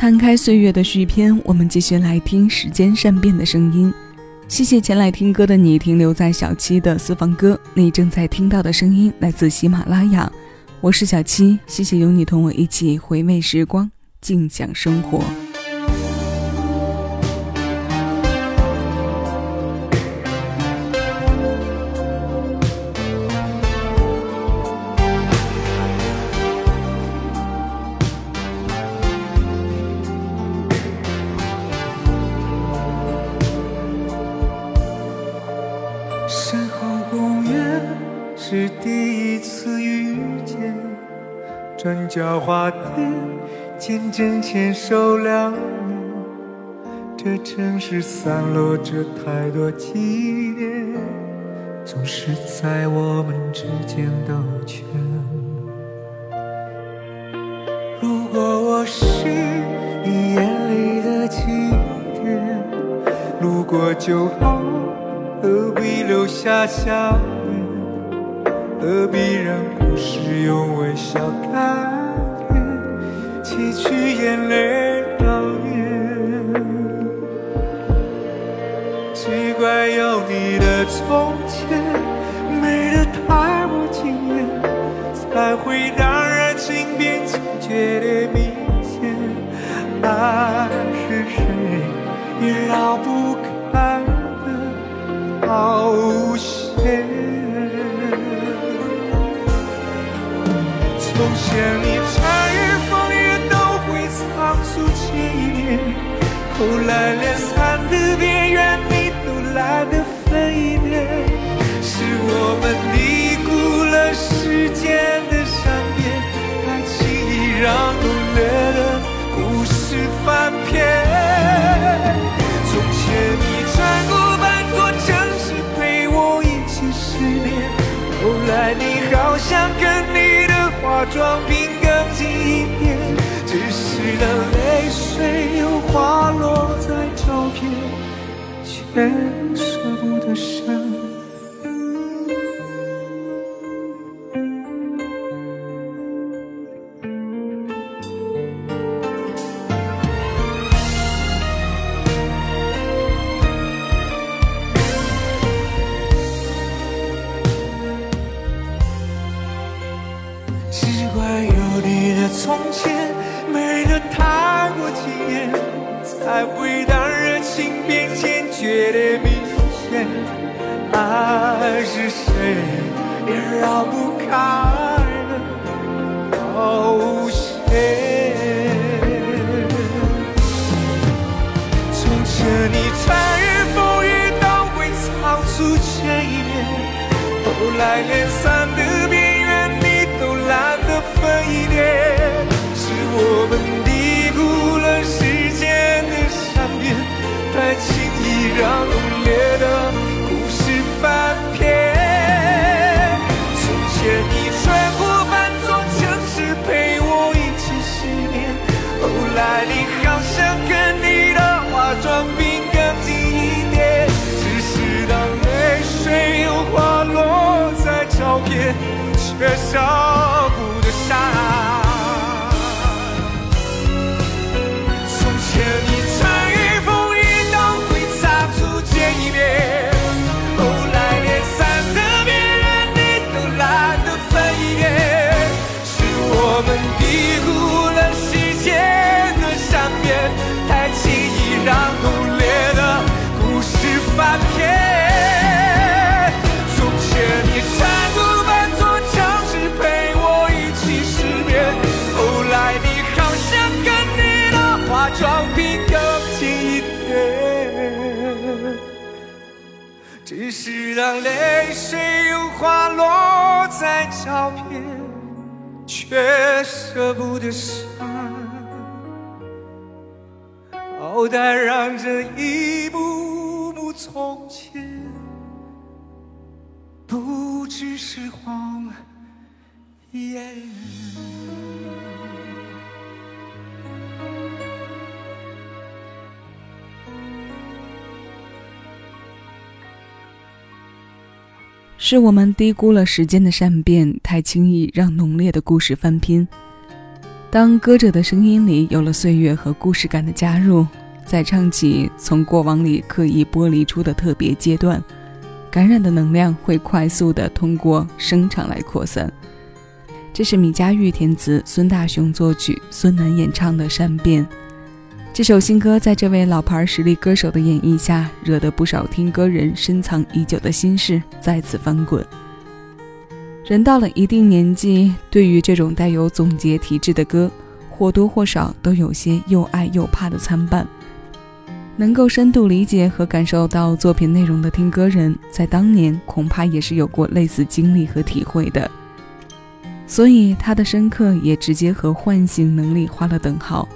摊开岁月的续篇，我们继续来听时间善变的声音。谢谢前来听歌的你，停留在小七的私房歌。你正在听到的声音来自喜马拉雅，我是小七。谢谢有你同我一起回味时光，静享生活。是第一次遇见，转角花店，见证牵手两年。这城市散落着太多纪念，总是在我们之间兜圈。如果我是你眼里的晴天，路过就好，何必留下想？何必让故事用微笑改变，汲取眼泪悼念？奇怪，有你的从前，美得太过惊艳，才会让人情变坚决的明显。爱是谁也绕不开的冒险。想你穿越风雨都会仓促见一面，后来连伞的边花落在照片，却舍不得删。从前美得太过惊艳，才会让热情变坚决的明显。爱是谁也绕不开的冒险。从前你穿越风雨都会仓促见一面，后来连伞的太轻易让浓烈让泪水又滑落在照片，却舍不得删。好歹让这一幕幕从前，不只是谎言。是我们低估了时间的善变，太轻易让浓烈的故事翻篇。当歌者的声音里有了岁月和故事感的加入，再唱起从过往里刻意剥离出的特别阶段，感染的能量会快速的通过声场来扩散。这是米家玉填词，孙大雄作曲，孙楠演唱的《善变》。这首新歌在这位老牌实力歌手的演绎下，惹得不少听歌人深藏已久的心事再次翻滚。人到了一定年纪，对于这种带有总结体质的歌，或多或少都有些又爱又怕的参半。能够深度理解和感受到作品内容的听歌人，在当年恐怕也是有过类似经历和体会的。所以，他的深刻也直接和唤醒能力画了等号。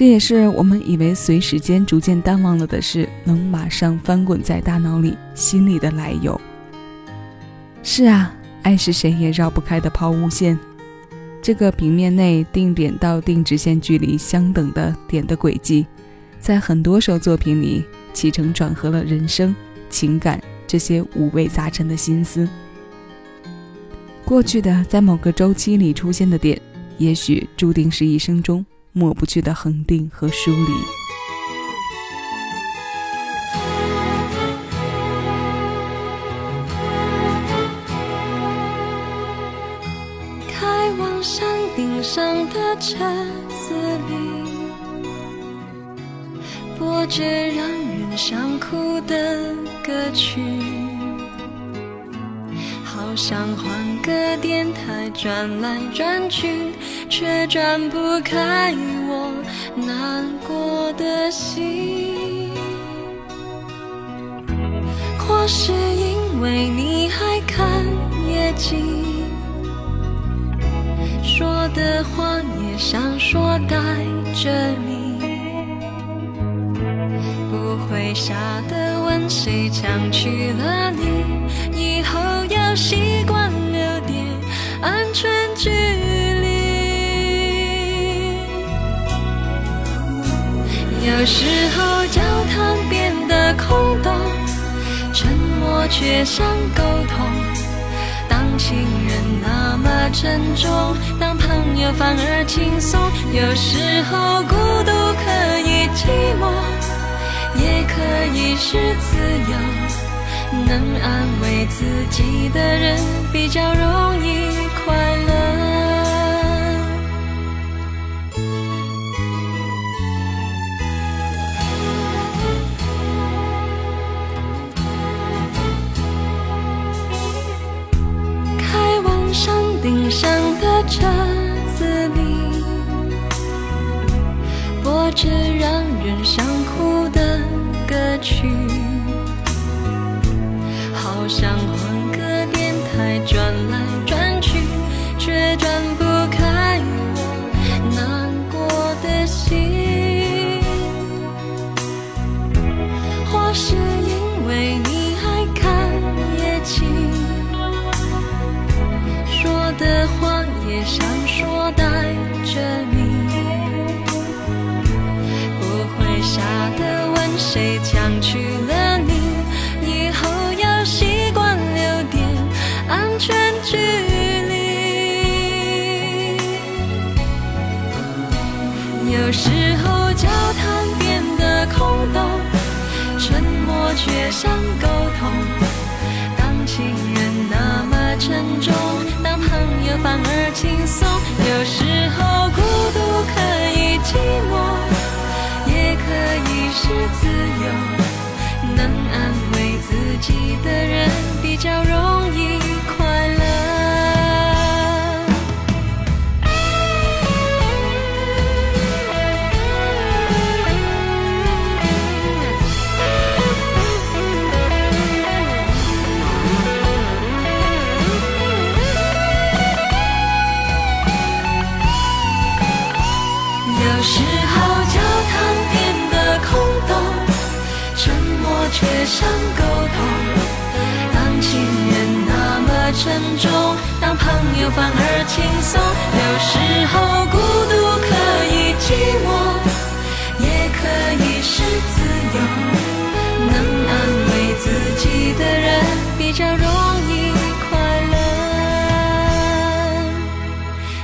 这也是我们以为随时间逐渐淡忘了的事，能马上翻滚在大脑里、心里的来由。是啊，爱是谁也绕不开的抛物线，这个平面内定点到定直线距离相等的点的轨迹，在很多首作品里起承转合了人生、情感这些五味杂陈的心思。过去的在某个周期里出现的点，也许注定是一生中抹不去的恒定和疏离。开往山顶上的车子里，播着让人想哭的歌曲。好想换个电台转来转去，却转不开我难过的心。或是因为你还看夜景，说的话也想说带着你，不会傻的问谁抢去了你。习惯留点安全距离。有时候交谈变得空洞，沉默却像沟通。当情人那么沉重，当朋友反而轻松。有时候孤独可以寂寞，也可以是自由。能安慰自己的人比较容易快乐。开往山顶上的车全距离。有时候交谈变得空洞，沉默却像沟通。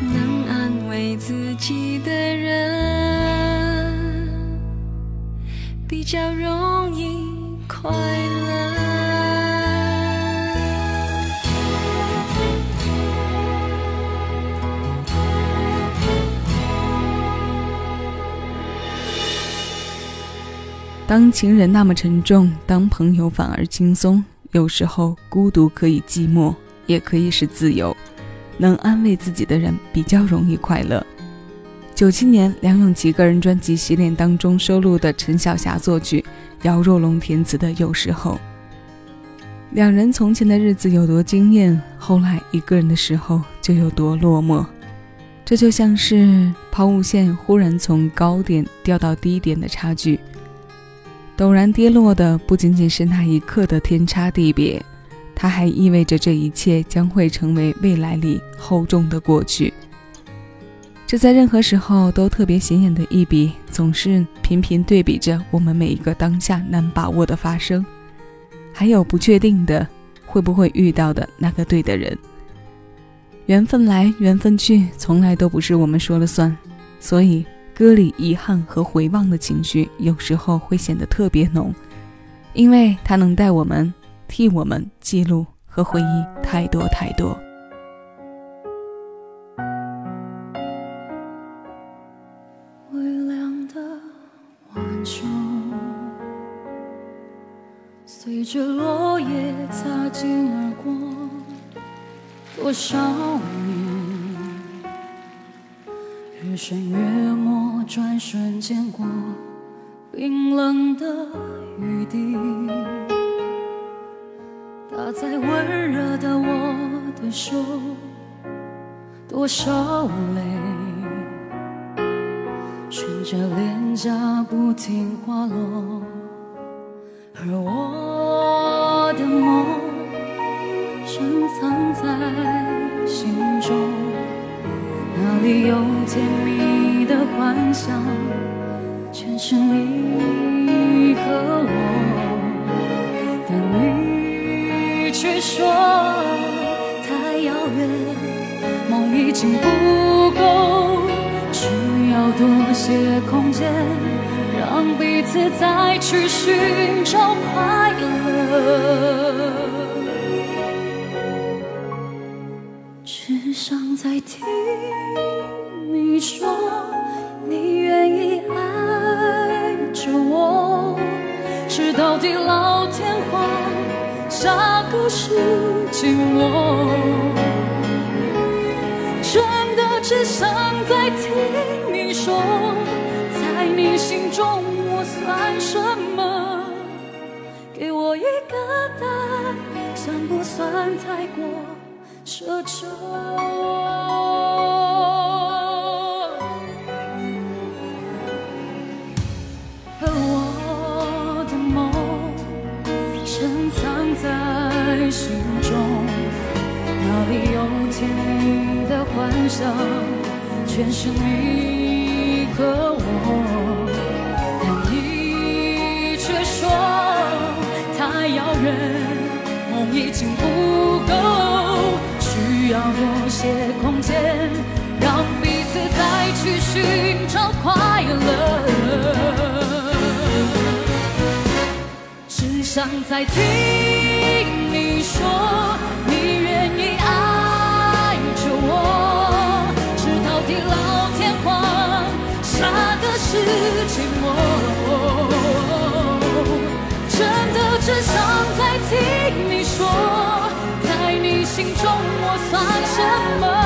能安慰自己。的人，比较容易快乐。当情人那么沉重，当朋友反而轻松。有时候孤独可以寂寞，也可以是自由。能安慰自己的人比较容易快乐。九七年梁咏琪个人专辑《洗脸》当中收录的陈小霞作曲、姚若龙填词的《有时候》。两人从前的日子有多惊艳，后来一个人的时候就有多落寞。这就像是抛物线忽然从高点掉到低点的差距。陡然跌落的不仅仅是那一刻的天差地别，它还意味着这一切将会成为未来里厚重的过去。这在任何时候都特别显眼的一笔，总是频频对比着我们每一个当下难把握的发生，还有不确定的会不会遇到的那个对的人。缘分来缘分去，从来都不是我们说了算，所以。歌里遗憾和回望的情绪，有时候会显得特别浓，因为它能带我们、替我们记录和回忆太多太多。微凉的晚秋，随着落叶擦肩而过，多少年。日升月没，转瞬间过，冰冷的雨滴打在温热的我的手，多少泪顺着脸颊不停滑落，而我的梦深藏在心中。那里有甜蜜的幻想？全是你和我，但你说太遥远，梦已经不够，需要多些空间，让彼此再去寻找快乐。只想再听你说，你愿意爱着我，直到地老天荒，都是寂寞。真的只想再听你说，在你心中我算什么？给我一个答案，算不算太过？奢求，全是你和我，但你却说太遥远，梦已经不够。需要多些空间，让彼此再去寻找快乐。只想再听你说，真的只想再听你说。在你心中我算什么？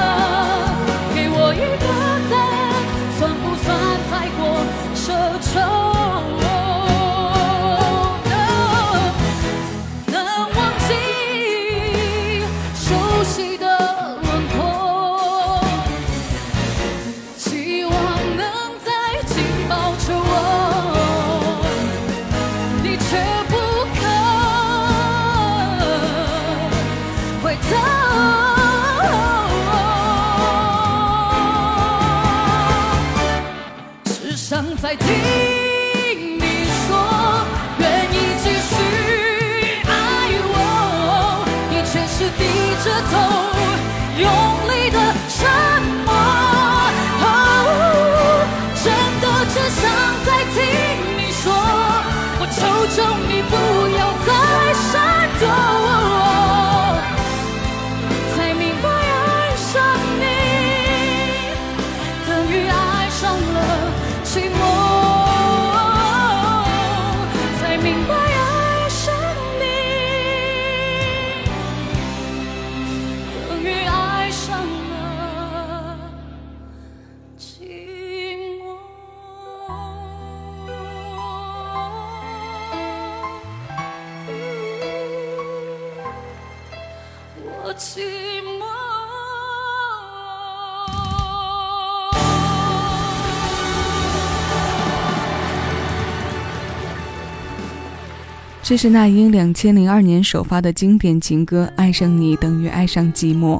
这是那英两千零二年首发的经典情歌《爱上你等于爱上寂寞》。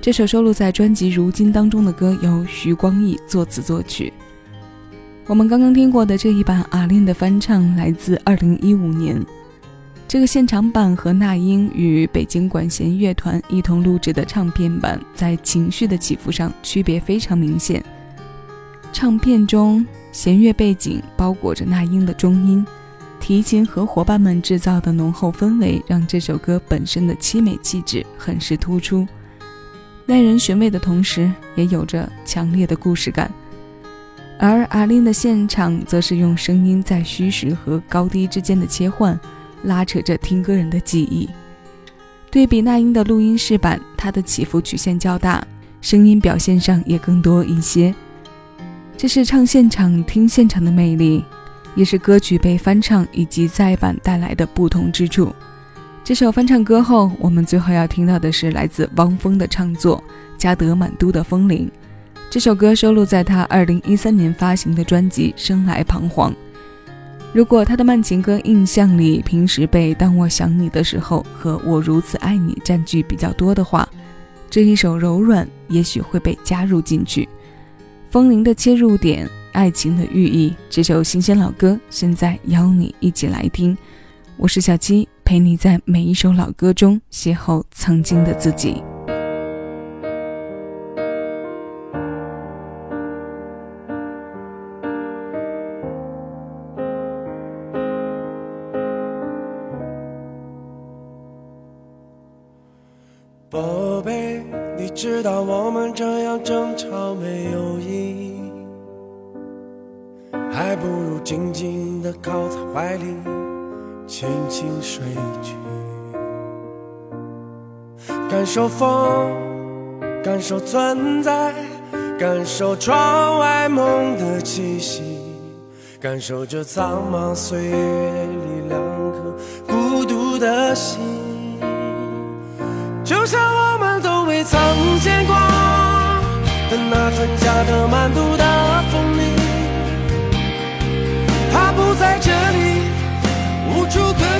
这首收录在专辑《如今》当中的歌由徐光义作词作曲。我们刚刚听过的这一版阿令的翻唱来自二零一五年，这个现场版和那英与北京管弦乐团一同录制的唱片版在情绪的起伏上区别非常明显。唱片中弦乐背景包裹着那英的中音。提琴和伙伴们制造的浓厚氛围，让这首歌本身的凄美气质很是突出，耐人寻味的同时，也有着强烈的故事感。而阿令的现场，则是用声音在虚实和高低之间的切换，拉扯着听歌人的记忆。对比那英的录音室版，它的起伏曲线较大，声音表现上也更多一些。这是唱现场听现场的魅力。也是歌曲被翻唱以及再版带来的不同之处。这首翻唱歌后，我们最后要听到的是来自汪峰的唱作《加德满都的风铃》。这首歌收录在他2013年发行的专辑《生来彷徨》。如果他的慢情歌印象里平时被《当我想你的时候》和《我如此爱你》占据比较多的话，这一首柔软也许会被加入进去。风铃的切入点。爱情的寓意，这首新鲜老歌，现在邀你一起来听。我是小七，陪你在每一首老歌中邂逅曾经的自己。宝贝，你知道我们这样争吵没有。还不如静静地靠在怀里，轻轻睡去，感受风，感受存在，感受窗外梦的气息，感受这苍茫岁月里两颗孤独的心，就像我们都未曾见过的那春夏的满都的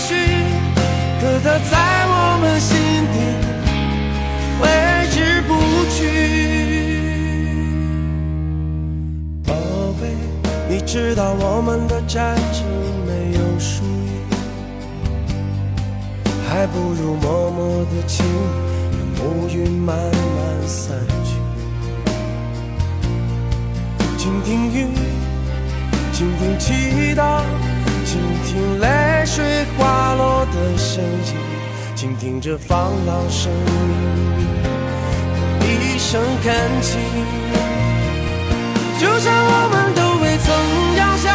可，它在我们心底挥之不去。宝贝，你知道我们的战争没有输赢，还不如默默的亲，让乌云慢慢散去，倾听雨。倾听祈祷，倾听泪水滑落的声音，倾听这放浪生命的一声恳请。就像我们都未曾遥想，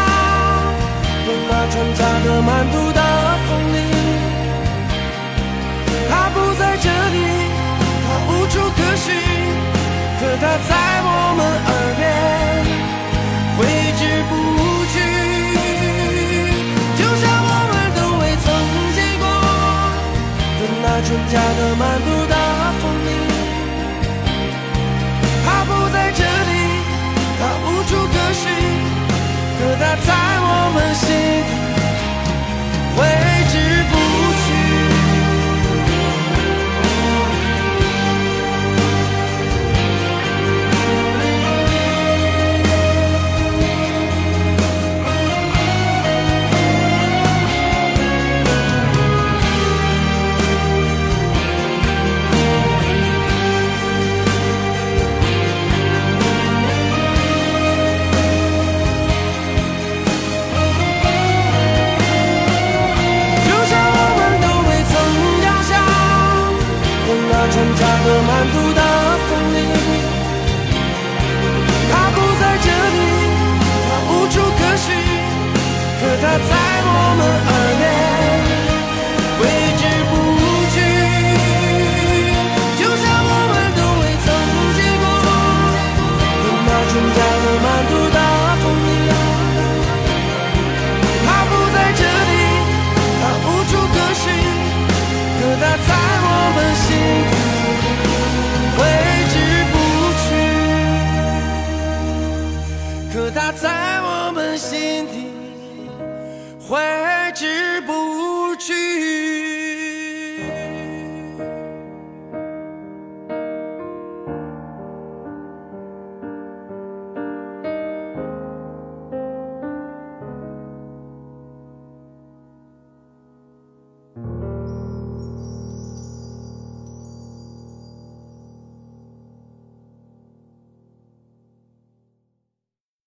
的那穿插的满途的风铃，它不在这里，它无处可寻，可它在我们耳边。